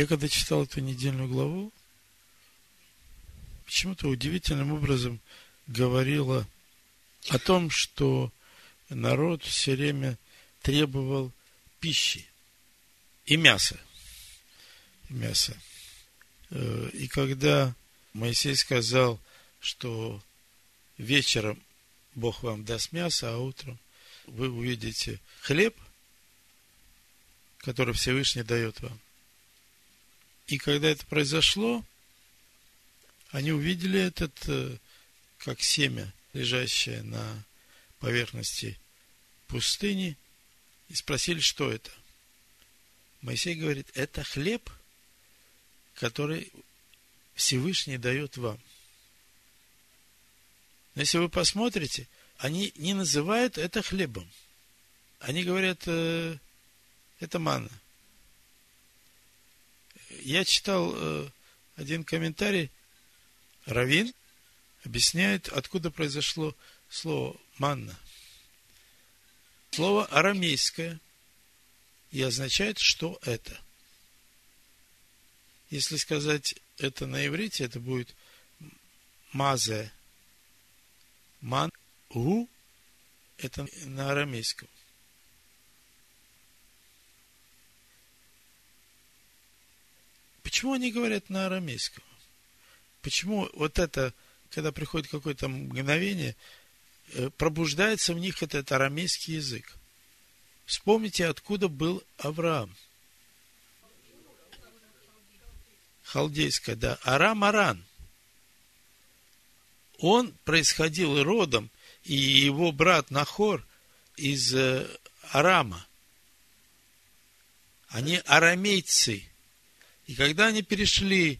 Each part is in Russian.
Я когда читал эту недельную главу, почему-то удивительным образом говорила о том, что народ все время требовал пищи и мяса. И мяса. Э, и когда Моисей сказал, что вечером Бог вам даст мясо, а утром вы увидите хлеб, который Всевышний дает вам. И когда это произошло, они увидели этот, э, как семя, лежащее на поверхности пустыни, и спросили, что это. Моисей говорит, это хлеб, который Всевышний дает вам. Но если вы посмотрите, они не называют это хлебом. Они говорят, э, это манна. Я читал э, один комментарий, Равин объясняет, откуда произошло слово манна. Слово арамейское и означает, что это. Если сказать это на иврите, это будет мазе. Ман у это на арамейском. Почему они говорят на арамейском? Почему вот это, когда приходит какое-то мгновение, э, пробуждается в них этот арамейский язык? Вспомните, откуда был Авраам. Халдейская, да. Арам Аран. Он происходил родом, и его брат Нахор из э, Арама. Они арамейцы. И когда они перешли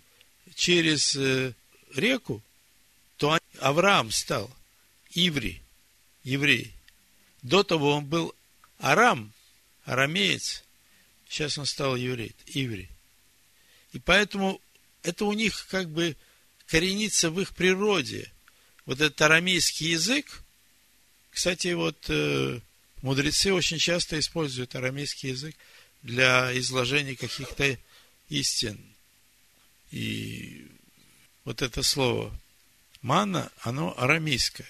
через э, реку, то Авраам стал Иври, еврей. До того он был Арам, арамеец. Сейчас он стал еврей, Иври. И поэтому это у них как бы коренится в их природе. Вот этот арамейский язык, кстати, вот э, мудрецы очень часто используют арамейский язык для изложения каких-то истин. И вот это слово манна, оно арамейское.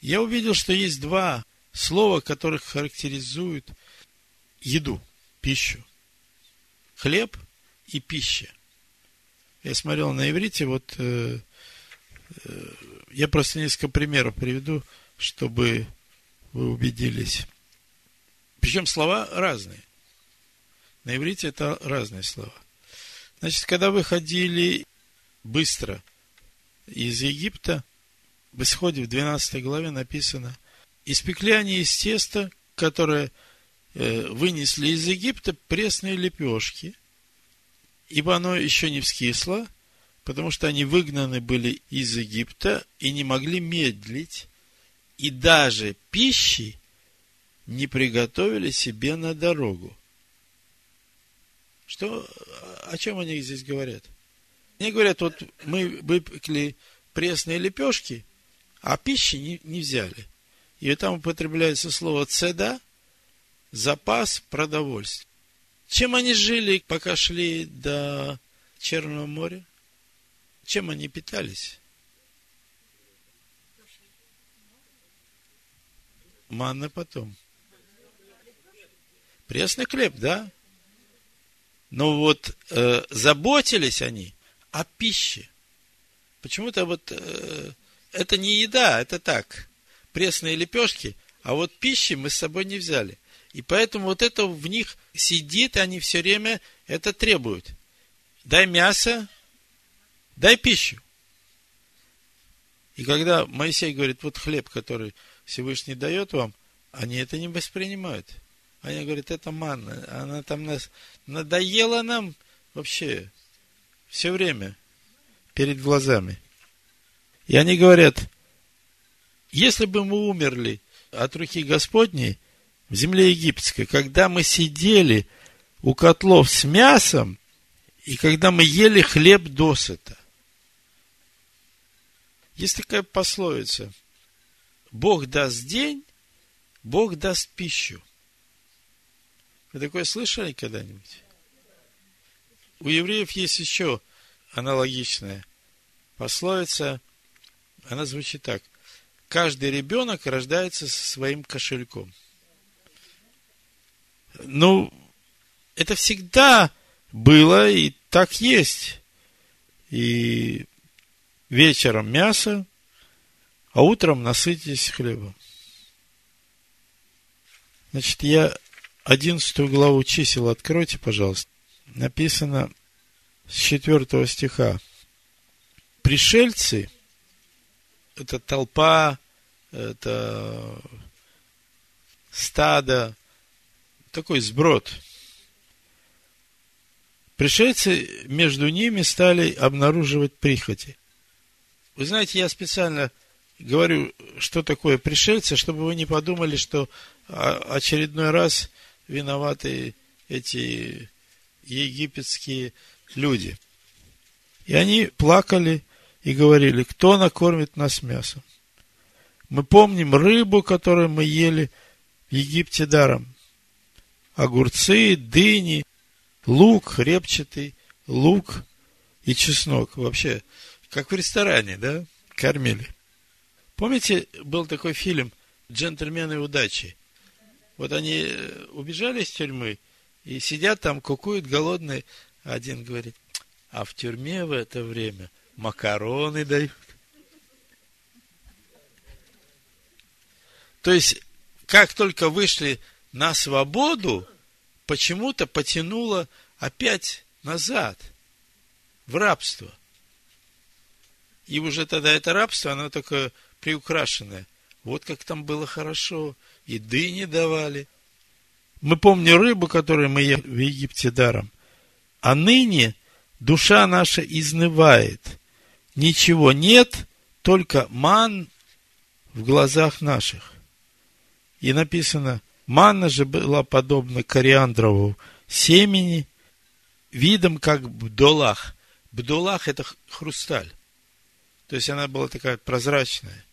Я увидел, что есть два слова, которых характеризуют еду, пищу. Хлеб и пища. Я смотрел на иврите, вот э, э, я просто несколько примеров приведу, чтобы вы убедились. Причем слова разные. На иврите это разные слова. Значит, когда выходили быстро из Египта, в исходе в 12 главе написано, испекли они из теста, которое э, вынесли из Египта, пресные лепешки, ибо оно еще не вскисло, потому что они выгнаны были из Египта и не могли медлить, и даже пищи не приготовили себе на дорогу. Что, о чем они здесь говорят? Они говорят, вот мы выпекли пресные лепешки, а пищи не, не взяли. И там употребляется слово цеда, запас продовольствия. Чем они жили, пока шли до Черного моря? Чем они питались? Манна потом. Пресный хлеб, да? Но вот э, заботились они о пище. Почему-то вот э, это не еда, это так. Пресные лепешки, а вот пищи мы с собой не взяли. И поэтому вот это в них сидит, и они все время это требуют. Дай мясо, дай пищу. И когда Моисей говорит, вот хлеб, который Всевышний дает вам, они это не воспринимают. Они говорят, это манна. Она там нас надоела нам вообще все время перед глазами. И они говорят, если бы мы умерли от руки Господней в земле египетской, когда мы сидели у котлов с мясом, и когда мы ели хлеб досыта. Есть такая пословица. Бог даст день, Бог даст пищу. Вы такое слышали когда-нибудь? у евреев есть еще аналогичная пословица. Она звучит так. Каждый ребенок рождается со своим кошельком. Ну, это всегда было и так есть. И вечером мясо, а утром насытитесь хлебом. Значит, я одиннадцатую главу чисел откройте, пожалуйста. Написано с четвертого стиха. Пришельцы, это толпа, это стадо, такой сброд. Пришельцы между ними стали обнаруживать прихоти. Вы знаете, я специально говорю, что такое пришельцы, чтобы вы не подумали, что очередной раз виноваты эти египетские люди. И они плакали и говорили, кто накормит нас мясом? Мы помним рыбу, которую мы ели в Египте даром. Огурцы, дыни, лук репчатый, лук и чеснок. Вообще, как в ресторане, да, кормили. Помните, был такой фильм «Джентльмены удачи»? Вот они э, убежали из тюрьмы и сидят там, кукуют голодные. Один говорит, а в тюрьме в это время макароны дают. То есть, как только вышли на свободу, почему-то потянуло опять назад, в рабство. И уже тогда это рабство, оно такое приукрашенное. Вот как там было хорошо, и дыни давали. Мы помним рыбу, которую мы ели в Египте даром. А ныне душа наша изнывает. Ничего нет, только ман в глазах наших. И написано, манна же была подобна кориандрову семени, видом как бдолах. Бдолах – это хрусталь. То есть она была такая прозрачная,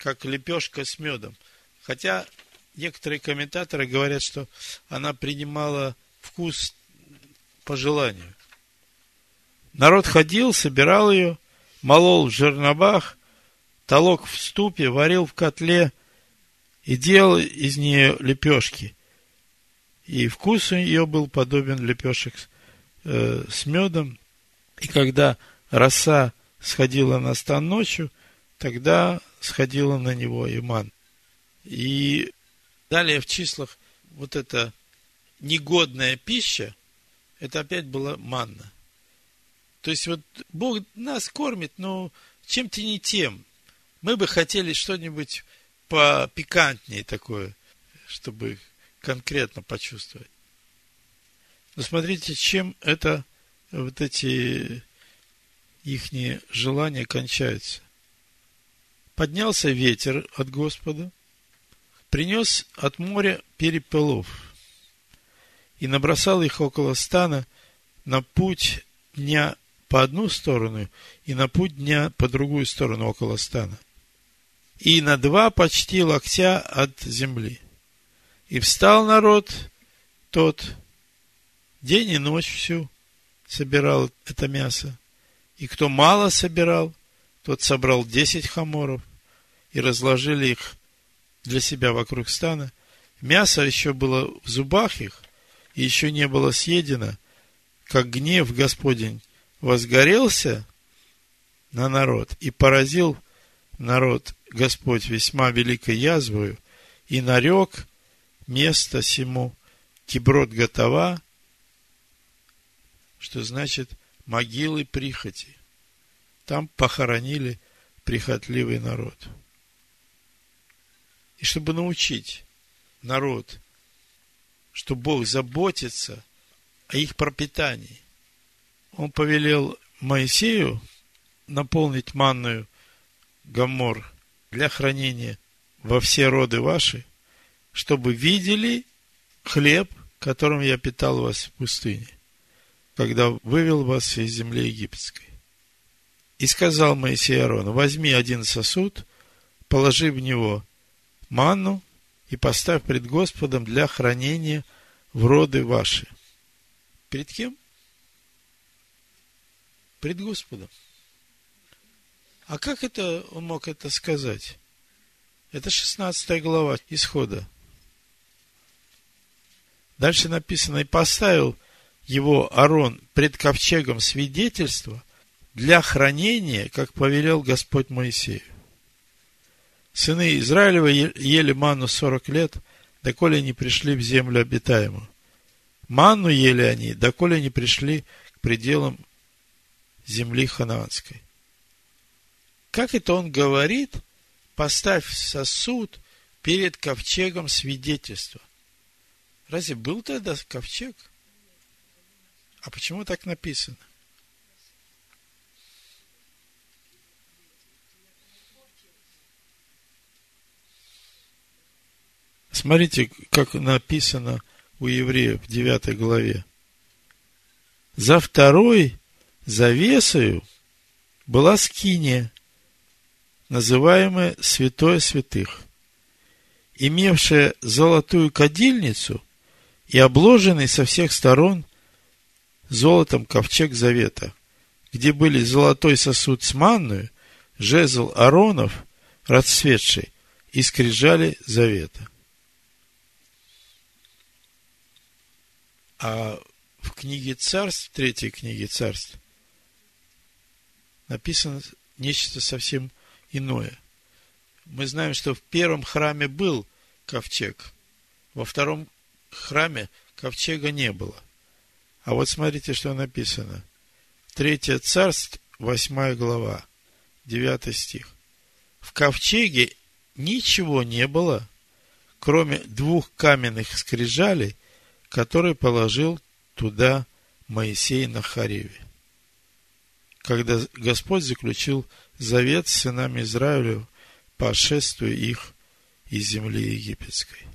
как лепешка с медом. Хотя некоторые комментаторы говорят, что она принимала вкус по желанию. Народ ходил, собирал ее, молол в жернобах, толок в ступе, варил в котле и делал из нее лепешки. И вкус у нее был подобен лепешек э, с медом. И когда роса сходила на стан ночью, тогда сходила на него и ман. И далее в числах вот эта негодная пища, это опять была манна. То есть вот Бог нас кормит, но чем-то не тем. Мы бы хотели что-нибудь попикантнее такое, чтобы конкретно почувствовать. Но смотрите, чем это вот эти их желания кончаются. Поднялся ветер от Господа, принес от моря перепелов и набросал их около стана на путь дня по одну сторону и на путь дня по другую сторону около стана. И на два почти локтя от земли. И встал народ тот день и ночь всю собирал это мясо. И кто мало собирал, тот собрал десять хаморов и разложили их для себя вокруг стана. Мясо еще было в зубах их, и еще не было съедено, как гнев Господень возгорелся на народ и поразил народ Господь весьма великой язвою, и нарек место сему Киброд готова, что значит могилы прихоти. Там похоронили прихотливый народ. И чтобы научить народ, что Бог заботится о их пропитании, он повелел Моисею наполнить манную гамор для хранения во все роды ваши, чтобы видели хлеб, которым я питал вас в пустыне, когда вывел вас из земли египетской. И сказал Моисей Аарону, возьми один сосуд, положи в него манну и поставь пред Господом для хранения в роды ваши. Перед кем? пред Господом. А как это он мог это сказать? Это 16 глава исхода. Дальше написано, и поставил его Арон пред ковчегом свидетельства для хранения, как повелел Господь Моисею. Сыны Израилева ели ману сорок лет, доколе не пришли в землю обитаемую. Манну ели они, доколе не пришли к пределам земли ханаанской. Как это он говорит? Поставь сосуд перед ковчегом свидетельства. Разве был тогда ковчег? А почему так написано? Смотрите, как написано у евреев в 9 главе. За второй завесою была скиния, называемая Святое Святых, имевшая золотую кадильницу и обложенный со всех сторон золотом ковчег завета, где были золотой сосуд с манную, жезл Аронов, расцветший, и скрижали завета. А в книге царств, третьей книге царств, написано нечто совсем иное. Мы знаем, что в первом храме был ковчег, во втором храме ковчега не было. А вот смотрите, что написано. Третье царство, восьмая глава, девятый стих. В ковчеге ничего не было, кроме двух каменных скрижалей, которые положил туда Моисей на Хариве когда Господь заключил завет с сынами Израиля по шествию их из земли египетской.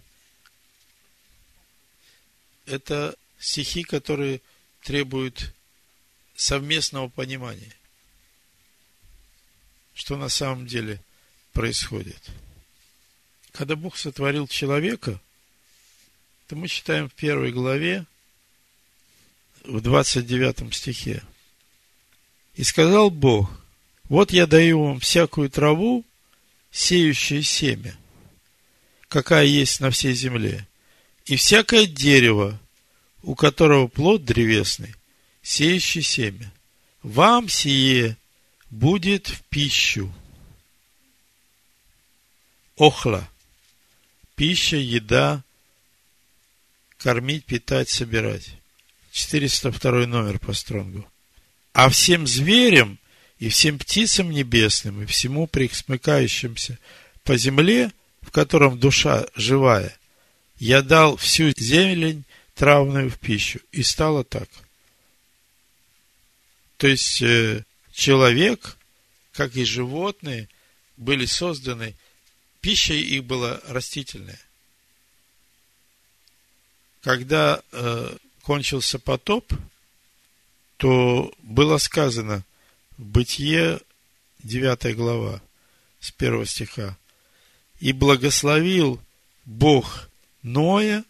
Это стихи, которые требуют совместного понимания, что на самом деле происходит. Когда Бог сотворил человека, то мы читаем в первой главе, в 29 стихе – и сказал Бог, вот я даю вам всякую траву, сеющую семя, какая есть на всей земле, и всякое дерево, у которого плод древесный, сеющий семя. Вам сие будет в пищу. Охла. Пища, еда, кормить, питать, собирать. 402 номер по стронгу. А всем зверям и всем птицам небесным, и всему присмыкающимся по земле, в котором душа живая, я дал всю зелень травную в пищу. И стало так. То есть, э, человек, как и животные, были созданы, пища их была растительная. Когда э, кончился потоп, то было сказано в Бытие 9 глава с 1 стиха. «И благословил Бог Ноя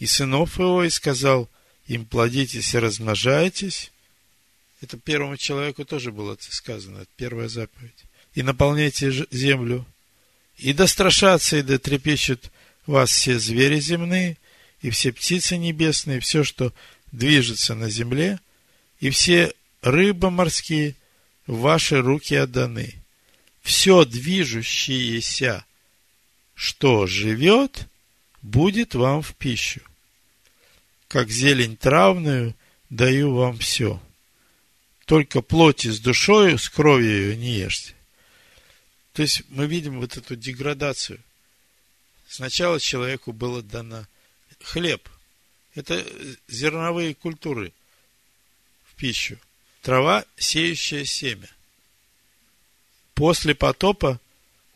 и сынов его, и сказал им, плодитесь и размножайтесь». Это первому человеку тоже было сказано, это первая заповедь. «И наполняйте землю, и да страшатся, и да трепещут вас все звери земные, и все птицы небесные, все, что движется на земле – и все рыбы морские в ваши руки отданы. Все движущееся, что живет, будет вам в пищу. Как зелень травную даю вам все. Только плоти с душою, с кровью не ешьте. То есть мы видим вот эту деградацию. Сначала человеку было дано хлеб. Это зерновые культуры – пищу. Трава, сеющая семя. После потопа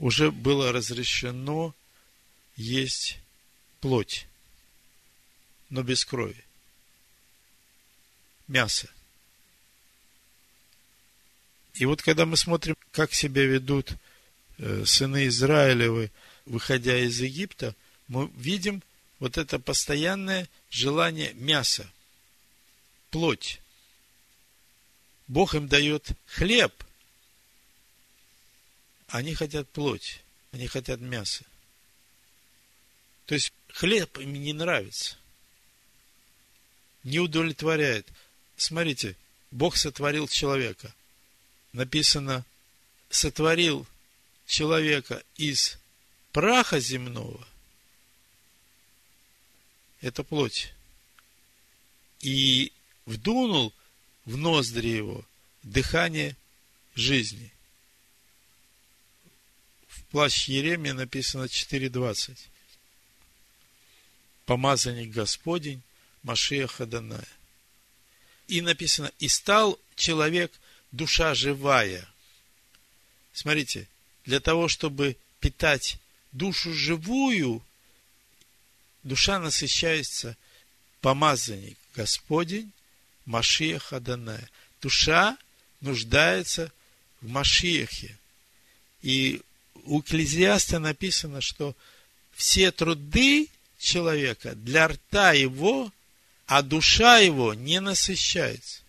уже было разрешено есть плоть, но без крови. Мясо. И вот когда мы смотрим, как себя ведут э, сыны Израилевы, выходя из Египта, мы видим вот это постоянное желание мяса, плоть. Бог им дает хлеб, они хотят плоть, они хотят мясо. То есть хлеб им не нравится, не удовлетворяет. Смотрите, Бог сотворил человека. Написано, сотворил человека из праха земного. Это плоть. И вдунул в ноздри его дыхание жизни. В плащ Еремия написано 4.20. Помазанник Господень, Машия Хаданая. И написано, и стал человек душа живая. Смотрите, для того, чтобы питать душу живую, душа насыщается помазанник Господень, Машия Хаданая. Душа нуждается в Машиехе. И у Экклезиаста написано, что все труды человека для рта его, а душа его не насыщается.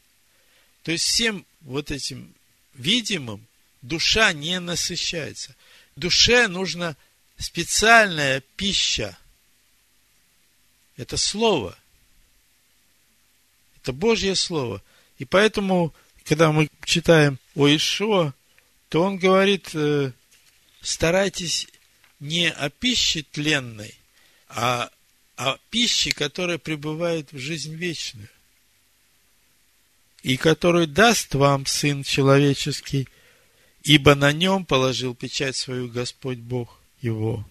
То есть всем вот этим видимым душа не насыщается. Душе нужна специальная пища. Это слово. Это Божье слово. И поэтому, когда мы читаем о Ишуа, то он говорит, э, старайтесь не о пище тленной, а о пище, которая пребывает в жизнь вечную и который даст вам Сын Человеческий, ибо на нем положил печать свою Господь Бог его.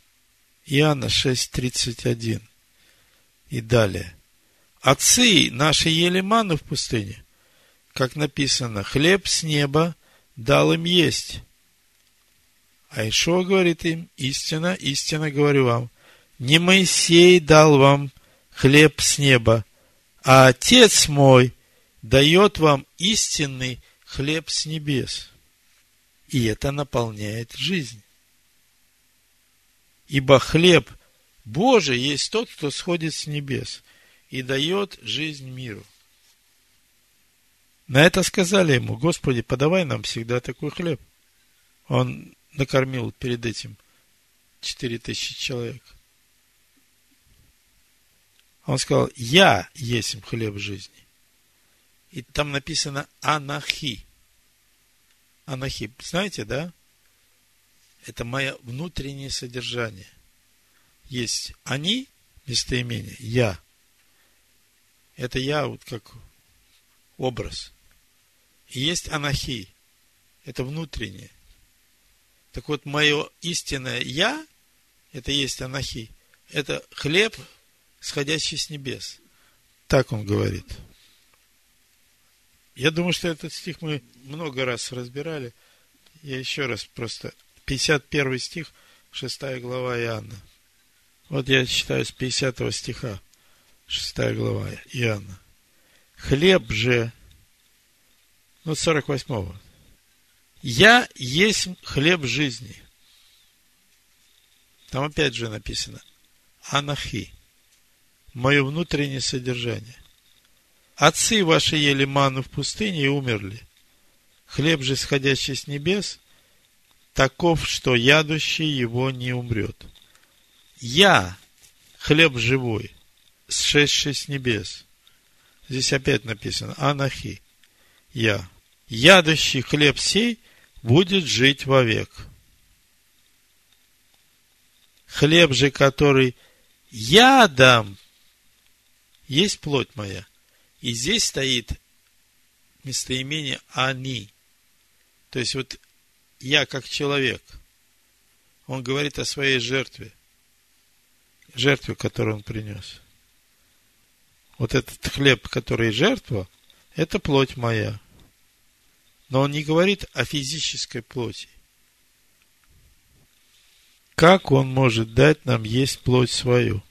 Иоанна 6.31 и далее. Отцы наши ели ману в пустыне, как написано, хлеб с неба дал им есть. А Ишуа говорит им, истина, истина говорю вам, не Моисей дал вам хлеб с неба, а Отец мой дает вам истинный хлеб с небес. И это наполняет жизнь. Ибо хлеб Божий есть тот, кто сходит с небес и дает жизнь миру. На это сказали ему, Господи, подавай нам всегда такой хлеб. Он накормил перед этим четыре тысячи человек. Он сказал, я есть хлеб жизни. И там написано анахи. Анахи. Знаете, да? Это мое внутреннее содержание. Есть они, местоимение, я. Это я вот как образ. И есть анахи. Это внутреннее. Так вот, мое истинное я, это есть анахи. Это хлеб, сходящий с небес. Так он говорит. Я думаю, что этот стих мы много раз разбирали. Я еще раз просто... 51 стих, 6 глава Иоанна. Вот я читаю с 50 стиха, 6 глава Иоанна. Хлеб же, ну, 48 Я есть хлеб жизни. Там опять же написано. Анахи. Мое внутреннее содержание. Отцы ваши ели ману в пустыне и умерли. Хлеб же, сходящий с небес, таков, что ядущий его не умрет. Я, хлеб живой, сшедший с небес. Здесь опять написано, анахи, я. Ядущий хлеб сей будет жить вовек. Хлеб же, который я дам, есть плоть моя – и здесь стоит местоимение «они». То есть вот я как человек, он говорит о своей жертве, жертве, которую он принес. Вот этот хлеб, который жертва, это плоть моя. Но он не говорит о физической плоти. Как он может дать нам есть плоть свою?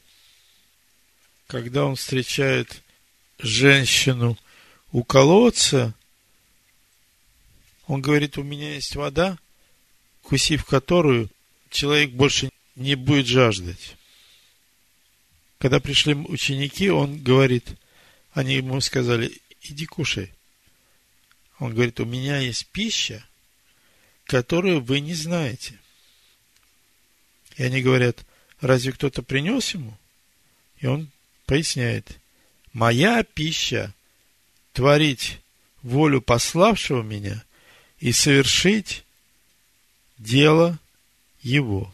Когда он встречает женщину у колодца, он говорит, у меня есть вода, кусив которую человек больше не будет жаждать. Когда пришли ученики, он говорит, они ему сказали, иди кушай. Он говорит, у меня есть пища, которую вы не знаете. И они говорят, разве кто-то принес ему? И он поясняет, моя пища творить волю пославшего меня и совершить дело его.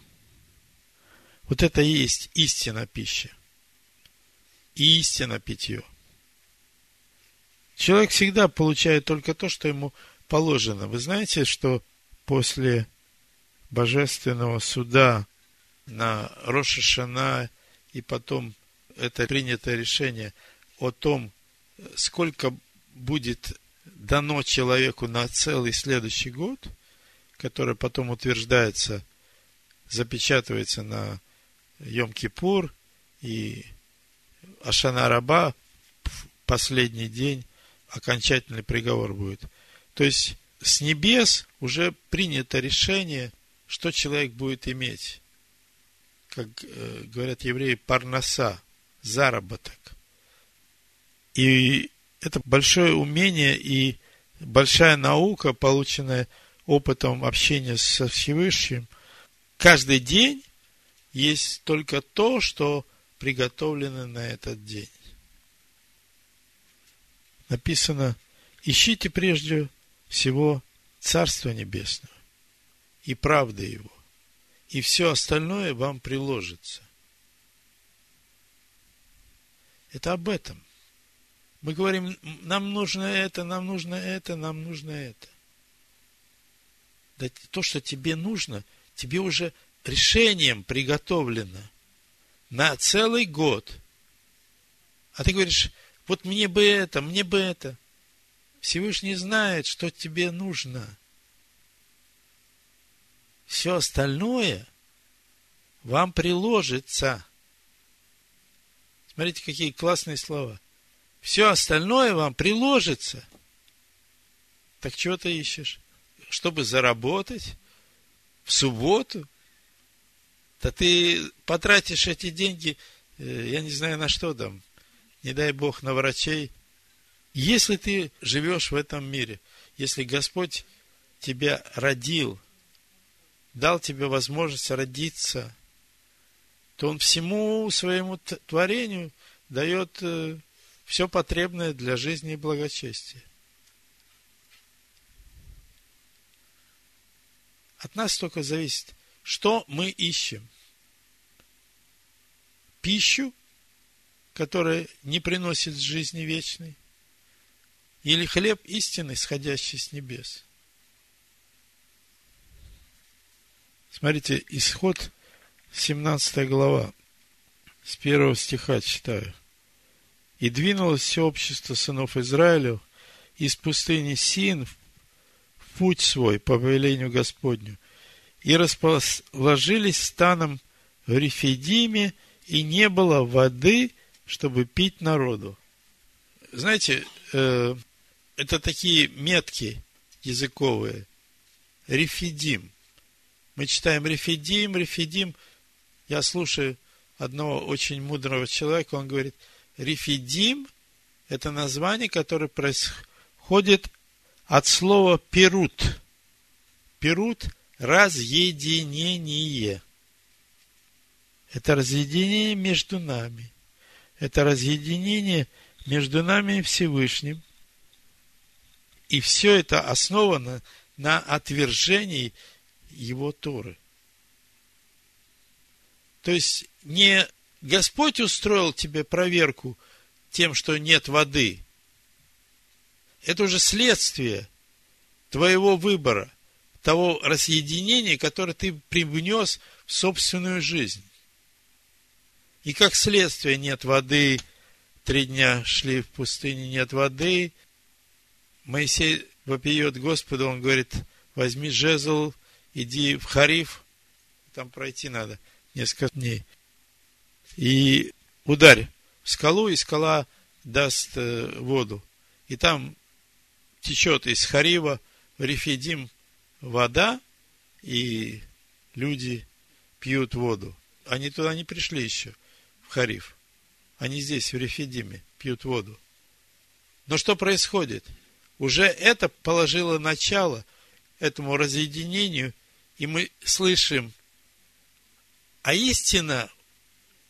Вот это и есть истина пища. И истина питье. Человек всегда получает только то, что ему положено. Вы знаете, что после божественного суда на Рошашана и потом это принятое решение о том, сколько будет дано человеку на целый следующий год, которое потом утверждается, запечатывается на Йом-Кипур и Ашана Раба, последний день, окончательный приговор будет. То есть, с небес уже принято решение, что человек будет иметь. Как э, говорят евреи, парноса, заработок. И это большое умение и большая наука, полученная опытом общения со Всевышним. Каждый день есть только то, что приготовлено на этот день. Написано, ищите прежде всего Царство Небесного и правды Его, и все остальное вам приложится. Это об этом. Мы говорим, нам нужно это, нам нужно это, нам нужно это. Да то, что тебе нужно, тебе уже решением приготовлено на целый год. А ты говоришь, вот мне бы это, мне бы это. Всевышний знает, что тебе нужно. Все остальное вам приложится. Смотрите, какие классные слова – все остальное вам приложится. Так чего ты ищешь? Чтобы заработать в субботу? Да ты потратишь эти деньги, э, я не знаю на что там, не дай Бог, на врачей. Если ты живешь в этом мире, если Господь тебя родил, дал тебе возможность родиться, то Он всему своему творению дает э, все потребное для жизни и благочестия. От нас только зависит, что мы ищем. Пищу, которая не приносит жизни вечной, или хлеб истины, сходящий с небес. Смотрите, исход 17 глава, с первого стиха читаю. И двинулось все общество сынов Израилю из пустыни Син в путь свой по повелению Господню, и расположились станом в Рефидиме, и не было воды, чтобы пить народу. Знаете, э, это такие метки языковые. Рефидим. Мы читаем Рефидим, Рефидим. Я слушаю одного очень мудрого человека, он говорит – Рифидим – это название, которое происходит от слова перут. Перут – разъединение. Это разъединение между нами. Это разъединение между нами и Всевышним. И все это основано на отвержении Его Торы. То есть не Господь устроил тебе проверку тем, что нет воды. Это уже следствие твоего выбора, того разъединения, которое ты привнес в собственную жизнь. И как следствие нет воды, три дня шли в пустыне, нет воды. Моисей вопиет Господу, он говорит, возьми жезл, иди в Хариф, там пройти надо несколько дней и ударь в скалу, и скала даст э, воду. И там течет из Харива в Рефидим вода, и люди пьют воду. Они туда не пришли еще, в Хариф. Они здесь, в Рефидиме, пьют воду. Но что происходит? уже это положило начало этому разъединению, и мы слышим, а истина,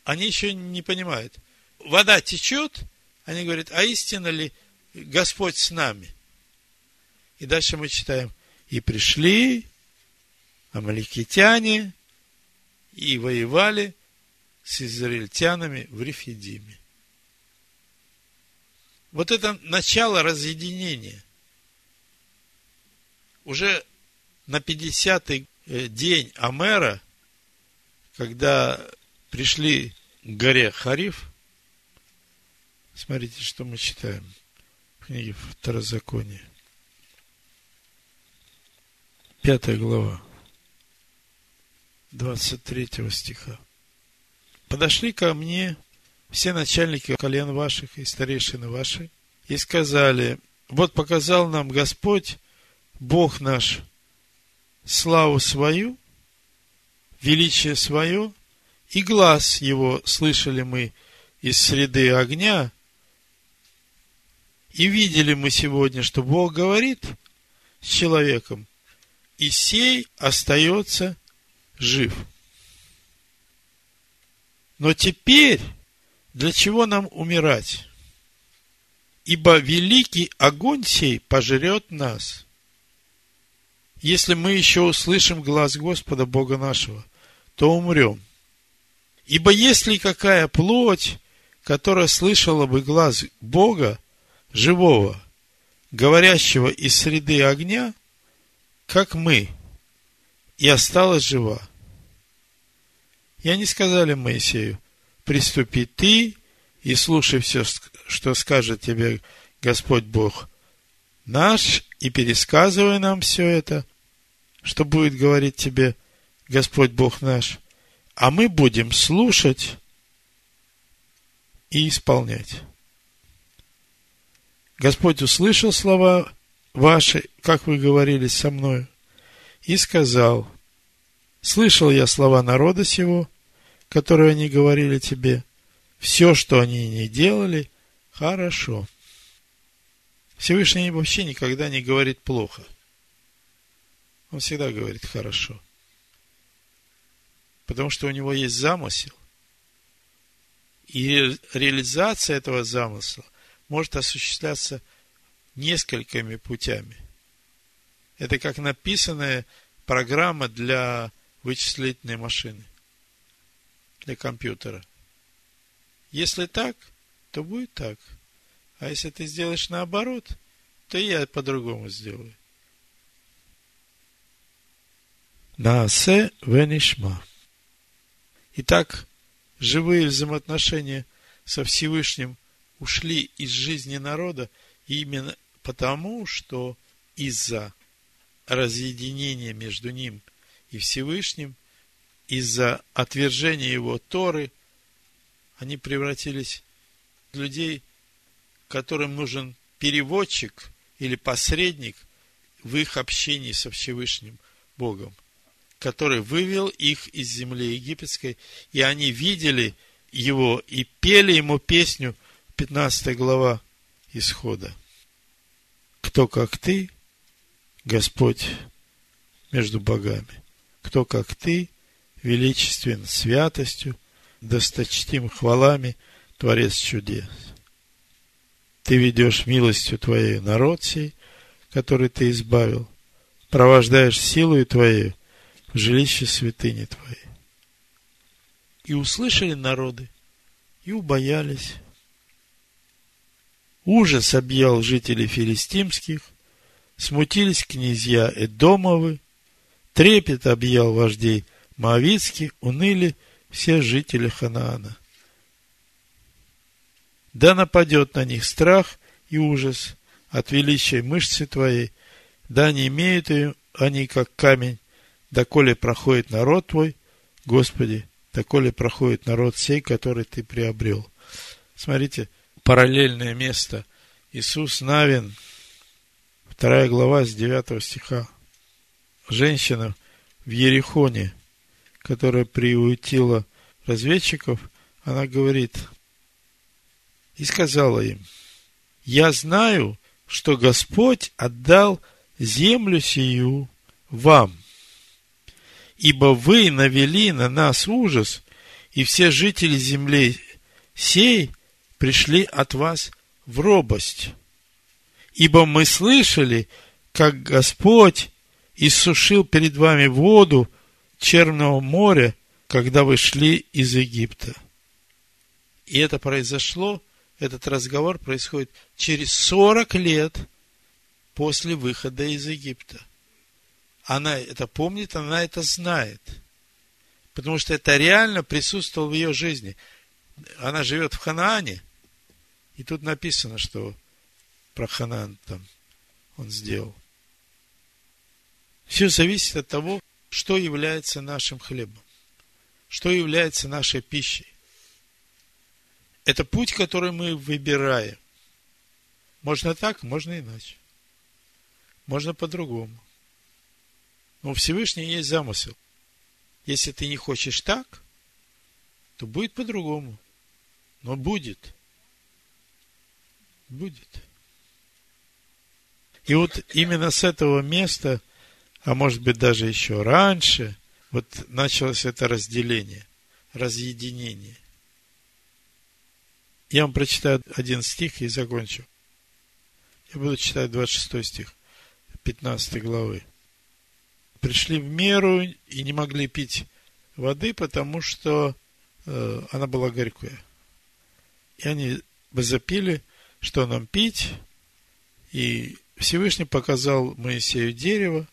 они еще не понимают. Вода течет, они говорят, а истина ли Господь с нами? И дальше мы читаем, и пришли амаликитяне, и воевали с израильтянами в Рефидиме. Вот это начало разъединения. Уже на 50-й э, день Амера, когда пришли к горе Хариф, смотрите, что мы читаем в книге Второзакония. Пятая глава, 23 стиха. Подошли ко мне все начальники колен ваших и старейшины ваши, и сказали, вот показал нам Господь, Бог наш, славу свою, величие свое, и глаз его слышали мы из среды огня, и видели мы сегодня, что Бог говорит с человеком, и сей остается жив. Но теперь для чего нам умирать? Ибо великий огонь сей пожрет нас. Если мы еще услышим глаз Господа Бога нашего, то умрем. Ибо если какая плоть, которая слышала бы глаз Бога, живого, говорящего из среды огня, как мы, и осталась жива. И они сказали Моисею, приступи ты и слушай все, что скажет тебе Господь Бог наш, и пересказывай нам все это, что будет говорить тебе Господь Бог наш, а мы будем слушать и исполнять. Господь услышал слова ваши, как вы говорили со мною, и сказал, слышал я слова народа сего, которые они говорили тебе, все, что они не делали, хорошо. Всевышний вообще никогда не говорит плохо. Он всегда говорит хорошо. Потому что у него есть замысел. И реализация этого замысла может осуществляться несколькими путями. Это как написанная программа для вычислительной машины для компьютера. Если так, то будет так. А если ты сделаешь наоборот, то я по-другому сделаю. Наасе венишма. Итак, живые взаимоотношения со Всевышним ушли из жизни народа именно потому, что из-за разъединения между ним и Всевышним из-за отвержения его Торы, они превратились в людей, которым нужен переводчик или посредник в их общении со Всевышним Богом, который вывел их из земли египетской, и они видели его и пели ему песню, 15 глава Исхода. Кто как ты, Господь между богами? Кто как ты, величествен святостью, досточтим хвалами, Творец чудес. Ты ведешь милостью Твоей народ сей, который Ты избавил, провождаешь силою Твоей в жилище святыни Твоей. И услышали народы, и убоялись. Ужас объял жителей филистимских, смутились князья Эдомовы, трепет объял вождей Моавицких уныли все жители Ханаана. Да нападет на них страх и ужас от величия мышцы твоей, да не имеют ее они, как камень, доколе проходит народ твой, Господи, доколе проходит народ сей, который ты приобрел. Смотрите, параллельное место. Иисус Навин, вторая глава с 9 стиха. Женщина в Ерехоне – которая приутила разведчиков, она говорит, и сказала им, я знаю, что Господь отдал землю сию вам. Ибо вы навели на нас ужас, и все жители земли сей пришли от вас в робость. Ибо мы слышали, как Господь иссушил перед вами воду Черного моря, когда вы шли из Египта. И это произошло, этот разговор происходит через 40 лет после выхода из Египта. Она это помнит, она это знает. Потому что это реально присутствовало в ее жизни. Она живет в Ханаане, и тут написано, что про Ханаан там он сделал. Все зависит от того, что является нашим хлебом, что является нашей пищей. Это путь, который мы выбираем. Можно так, можно иначе. Можно по-другому. Но у Всевышнего есть замысел. Если ты не хочешь так, то будет по-другому. Но будет. Будет. И вот именно с этого места, а может быть даже еще раньше, вот началось это разделение, разъединение. Я вам прочитаю один стих и закончу. Я буду читать 26 стих 15 главы. Пришли в меру и не могли пить воды, потому что э, она была горькая. И они запили, что нам пить, и Всевышний показал Моисею дерево,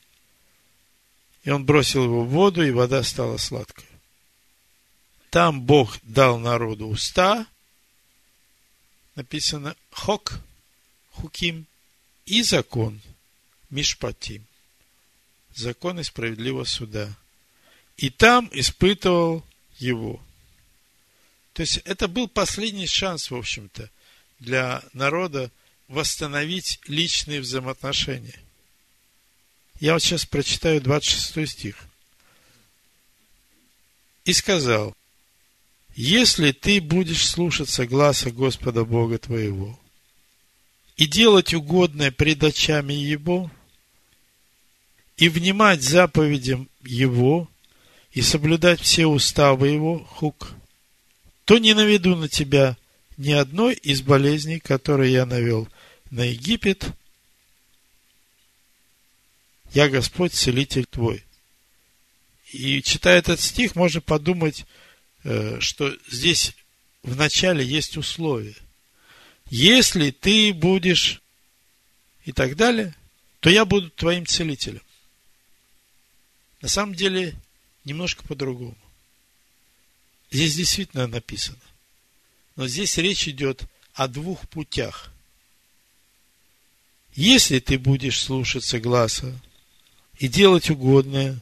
и он бросил его в воду, и вода стала сладкой. Там Бог дал народу уста, написано хок, хуким, и закон, мишпатим, закон и справедливого суда. И там испытывал его. То есть это был последний шанс, в общем-то, для народа восстановить личные взаимоотношения. Я вот сейчас прочитаю 26 стих. И сказал, если ты будешь слушаться гласа Господа Бога твоего и делать угодное пред очами Его, и внимать заповедям Его, и соблюдать все уставы Его, хук, то не наведу на тебя ни одной из болезней, которые я навел на Египет, я Господь, целитель твой. И читая этот стих, можно подумать, э, что здесь в начале есть условия. Если ты будешь и так далее, то я буду твоим целителем. На самом деле, немножко по-другому. Здесь действительно написано. Но здесь речь идет о двух путях. Если ты будешь слушаться глаза и делать угодное,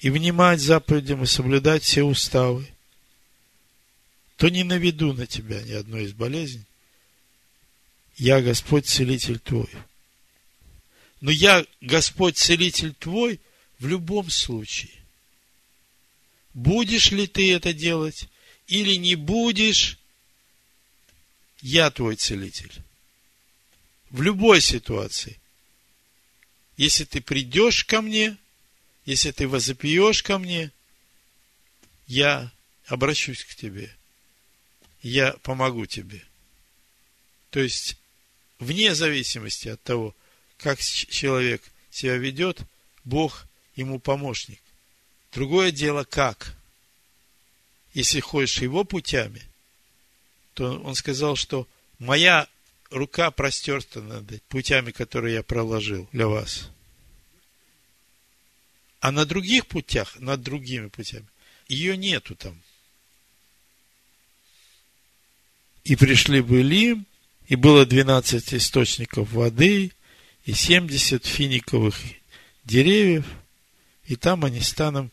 и внимать заповедям и соблюдать все уставы, то не наведу на тебя ни одной из болезней. Я Господь Целитель твой. Но я Господь Целитель твой в любом случае. Будешь ли ты это делать или не будешь, я твой целитель. В любой ситуации. Если ты придешь ко мне, если ты возопьешь ко мне, я обращусь к тебе. Я помогу тебе. То есть, вне зависимости от того, как человек себя ведет, Бог ему помощник. Другое дело, как. Если ходишь его путями, то он сказал, что моя рука простерта над путями, которые я проложил для вас. А на других путях, над другими путями, ее нету там. И пришли Илим, и было 12 источников воды, и 70 финиковых деревьев, и там они станом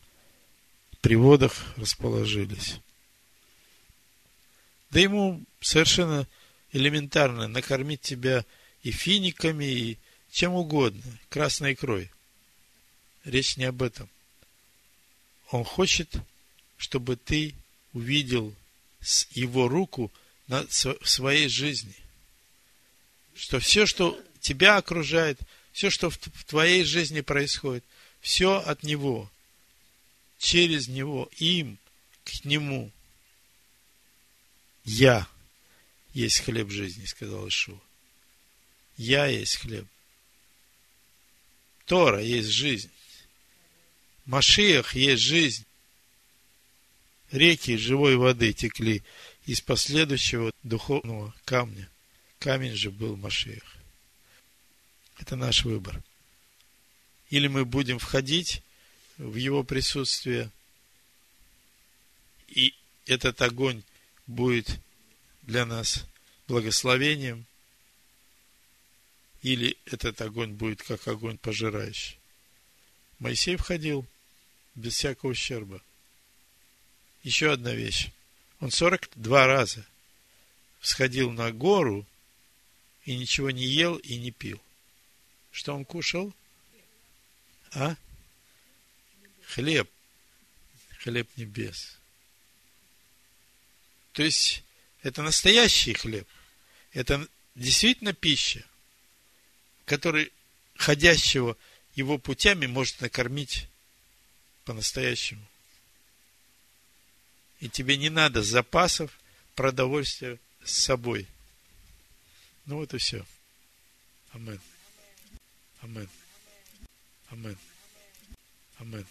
при водах расположились. Да ему совершенно элементарно накормить тебя и финиками, и чем угодно, красной икрой. Речь не об этом. Он хочет, чтобы ты увидел его руку на, в своей жизни. Что все, что тебя окружает, все, что в твоей жизни происходит, все от Него, через Него, им, к Нему. Я есть хлеб жизни, сказал Ишуа. Я есть хлеб. Тора есть жизнь. Машиах есть жизнь. Реки живой воды текли из последующего духовного камня. Камень же был Машиах. Это наш выбор. Или мы будем входить в его присутствие, и этот огонь будет для нас благословением, или этот огонь будет как огонь пожирающий. Моисей входил без всякого ущерба. Еще одна вещь. Он 42 раза всходил на гору и ничего не ел и не пил. Что он кушал? А? Хлеб. Хлеб небес. То есть, это настоящий хлеб. Это действительно пища, который ходящего его путями может накормить по-настоящему. И тебе не надо запасов продовольствия с собой. Ну вот и все. Аминь. Amen. Amen. Amen.